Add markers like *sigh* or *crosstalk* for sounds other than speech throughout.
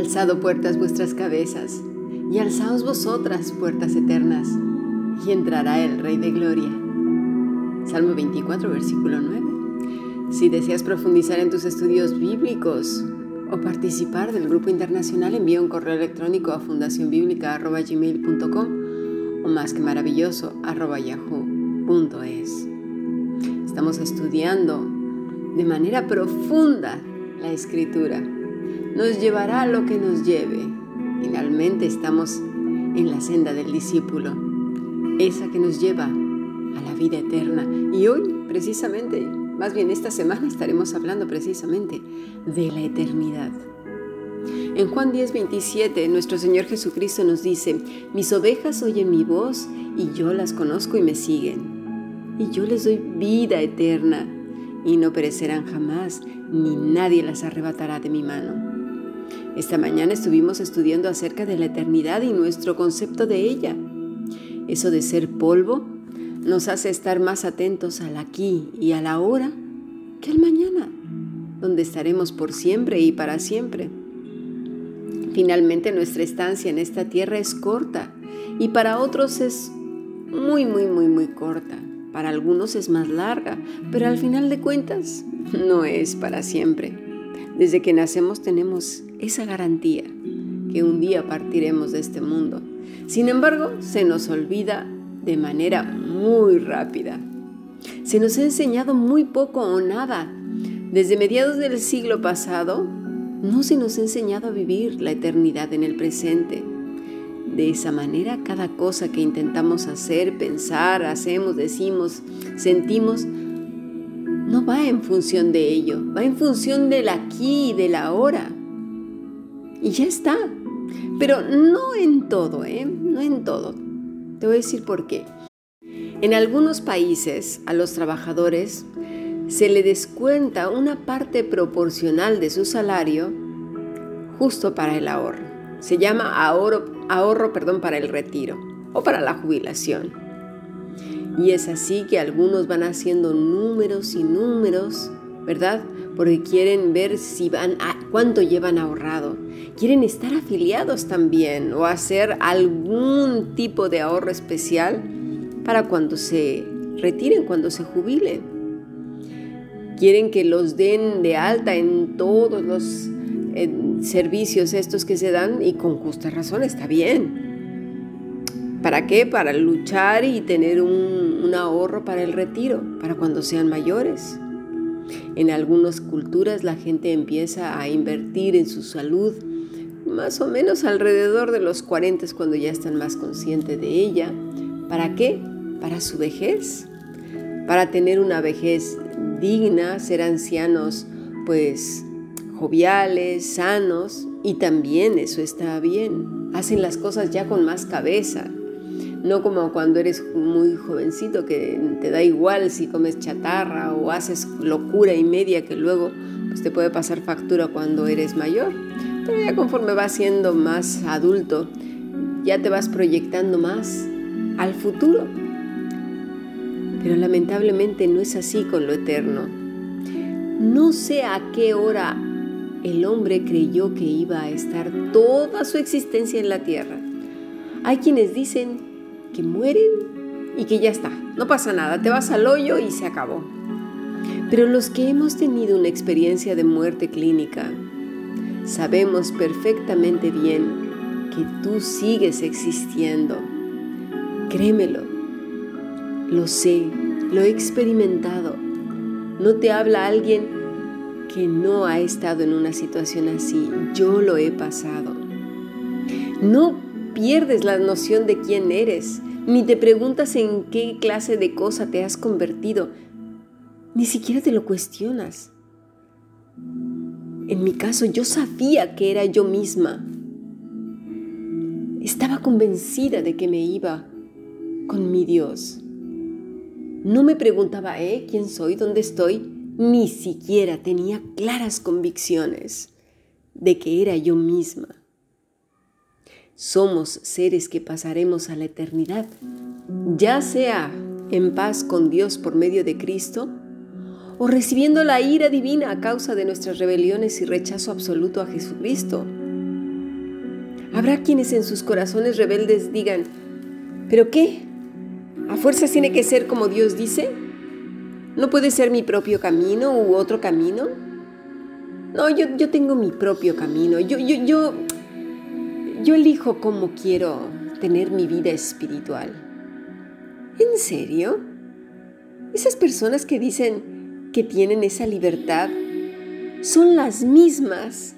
Alzado puertas vuestras cabezas, y alzaos vosotras puertas eternas, y entrará el Rey de Gloria. Salmo 24, versículo 9. Si deseas profundizar en tus estudios bíblicos o participar del grupo internacional, envía un correo electrónico a fundacionbiblica.gmail.com o más que maravilloso yahoo.es. Estamos estudiando de manera profunda la escritura nos llevará lo que nos lleve. Finalmente estamos en la senda del discípulo, esa que nos lleva a la vida eterna. Y hoy, precisamente, más bien esta semana estaremos hablando precisamente de la eternidad. En Juan 10, 27, nuestro Señor Jesucristo nos dice, mis ovejas oyen mi voz y yo las conozco y me siguen. Y yo les doy vida eterna y no perecerán jamás, ni nadie las arrebatará de mi mano. Esta mañana estuvimos estudiando acerca de la eternidad y nuestro concepto de ella. Eso de ser polvo nos hace estar más atentos al aquí y a la hora que al mañana, donde estaremos por siempre y para siempre. Finalmente nuestra estancia en esta tierra es corta y para otros es muy, muy, muy, muy corta. Para algunos es más larga, pero al final de cuentas no es para siempre. Desde que nacemos tenemos esa garantía que un día partiremos de este mundo. Sin embargo, se nos olvida de manera muy rápida. Se nos ha enseñado muy poco o nada. Desde mediados del siglo pasado, no se nos ha enseñado a vivir la eternidad en el presente. De esa manera, cada cosa que intentamos hacer, pensar, hacemos, decimos, sentimos, no va en función de ello, va en función del aquí y del ahora. Y ya está. Pero no en todo, ¿eh? No en todo. Te voy a decir por qué. En algunos países a los trabajadores se le descuenta una parte proporcional de su salario justo para el ahorro. Se llama ahorro, ahorro perdón, para el retiro o para la jubilación. Y es así que algunos van haciendo números y números, ¿verdad? Porque quieren ver si van a cuánto llevan ahorrado. Quieren estar afiliados también o hacer algún tipo de ahorro especial para cuando se retiren, cuando se jubilen. Quieren que los den de alta en todos los servicios estos que se dan y con justa razón está bien. ¿Para qué? Para luchar y tener un, ahorro para el retiro, para cuando sean mayores. En algunas culturas la gente empieza a invertir en su salud más o menos alrededor de los 40 cuando ya están más conscientes de ella. ¿Para qué? Para su vejez. Para tener una vejez digna, ser ancianos pues joviales, sanos y también eso está bien. Hacen las cosas ya con más cabeza, no como cuando eres muy jovencito que te da igual si comes chatarra o haces locura y media que luego pues, te puede pasar factura cuando eres mayor. Pero ya conforme vas siendo más adulto, ya te vas proyectando más al futuro. Pero lamentablemente no es así con lo eterno. No sé a qué hora el hombre creyó que iba a estar toda su existencia en la tierra. Hay quienes dicen que mueren y que ya está, no pasa nada, te vas al hoyo y se acabó. Pero los que hemos tenido una experiencia de muerte clínica, sabemos perfectamente bien que tú sigues existiendo. Créemelo, lo sé, lo he experimentado. No te habla alguien que no ha estado en una situación así. Yo lo he pasado. No pierdes la noción de quién eres, ni te preguntas en qué clase de cosa te has convertido, ni siquiera te lo cuestionas. En mi caso, yo sabía que era yo misma. Estaba convencida de que me iba con mi Dios. No me preguntaba, ¿eh? ¿Quién soy? ¿Dónde estoy? Ni siquiera tenía claras convicciones de que era yo misma. Somos seres que pasaremos a la eternidad, ya sea en paz con Dios por medio de Cristo? ¿O recibiendo la ira divina a causa de nuestras rebeliones y rechazo absoluto a Jesucristo? Habrá quienes en sus corazones rebeldes digan, ¿pero qué? ¿A fuerzas tiene que ser como Dios dice? ¿No puede ser mi propio camino u otro camino? No, yo, yo tengo mi propio camino. Yo, yo, yo, yo elijo cómo quiero tener mi vida espiritual. ¿En serio? Esas personas que dicen que tienen esa libertad son las mismas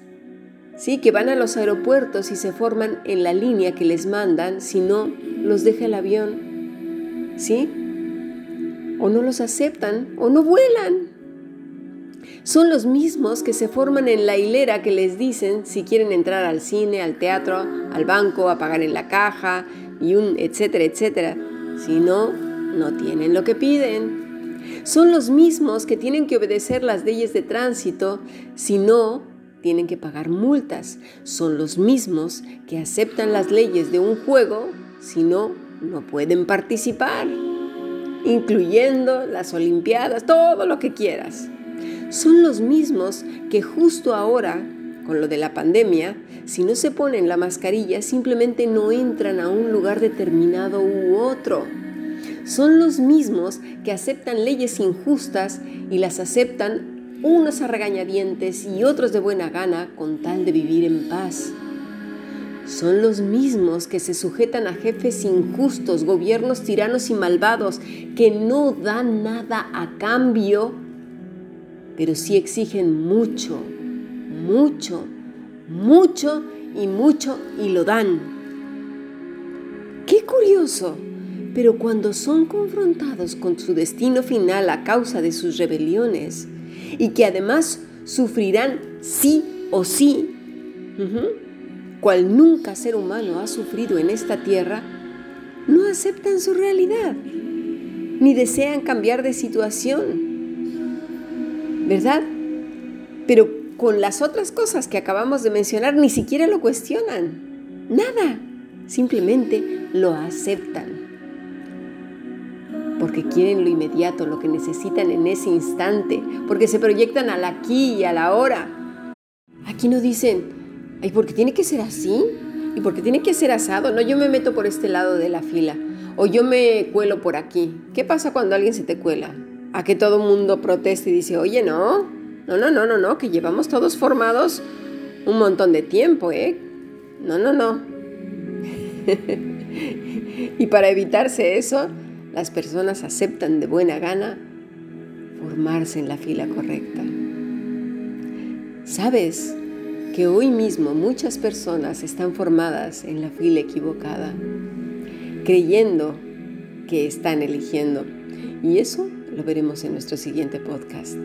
¿sí? que van a los aeropuertos y se forman en la línea que les mandan, si no los deja el avión, ¿sí? O no los aceptan o no vuelan. Son los mismos que se forman en la hilera que les dicen si quieren entrar al cine, al teatro, al banco, a pagar en la caja y un etcétera, etcétera. Si no, no tienen lo que piden. Son los mismos que tienen que obedecer las leyes de tránsito, si no, tienen que pagar multas. Son los mismos que aceptan las leyes de un juego, si no, no pueden participar, incluyendo las Olimpiadas, todo lo que quieras. Son los mismos que justo ahora, con lo de la pandemia, si no se ponen la mascarilla, simplemente no entran a un lugar determinado u otro. Son los mismos que aceptan leyes injustas y las aceptan unos a regañadientes y otros de buena gana con tal de vivir en paz. Son los mismos que se sujetan a jefes injustos, gobiernos tiranos y malvados, que no dan nada a cambio, pero sí exigen mucho, mucho, mucho y mucho y lo dan. Qué curioso, pero cuando son confrontados con su destino final a causa de sus rebeliones, y que además sufrirán sí o sí, cual nunca ser humano ha sufrido en esta tierra, no aceptan su realidad, ni desean cambiar de situación. ¿Verdad? Pero con las otras cosas que acabamos de mencionar ni siquiera lo cuestionan. Nada. Simplemente lo aceptan porque quieren lo inmediato, lo que necesitan en ese instante, porque se proyectan al aquí y a la hora. Aquí no dicen, ay, porque tiene que ser así y porque tiene que ser asado. No, yo me meto por este lado de la fila o yo me cuelo por aquí. ¿Qué pasa cuando alguien se te cuela? A que todo mundo proteste y dice, oye, no, no, no, no, no, no, que llevamos todos formados un montón de tiempo, ¿eh? No, no, no. *laughs* y para evitarse eso, las personas aceptan de buena gana formarse en la fila correcta. ¿Sabes que hoy mismo muchas personas están formadas en la fila equivocada, creyendo que están eligiendo? Y eso lo veremos en nuestro siguiente podcast.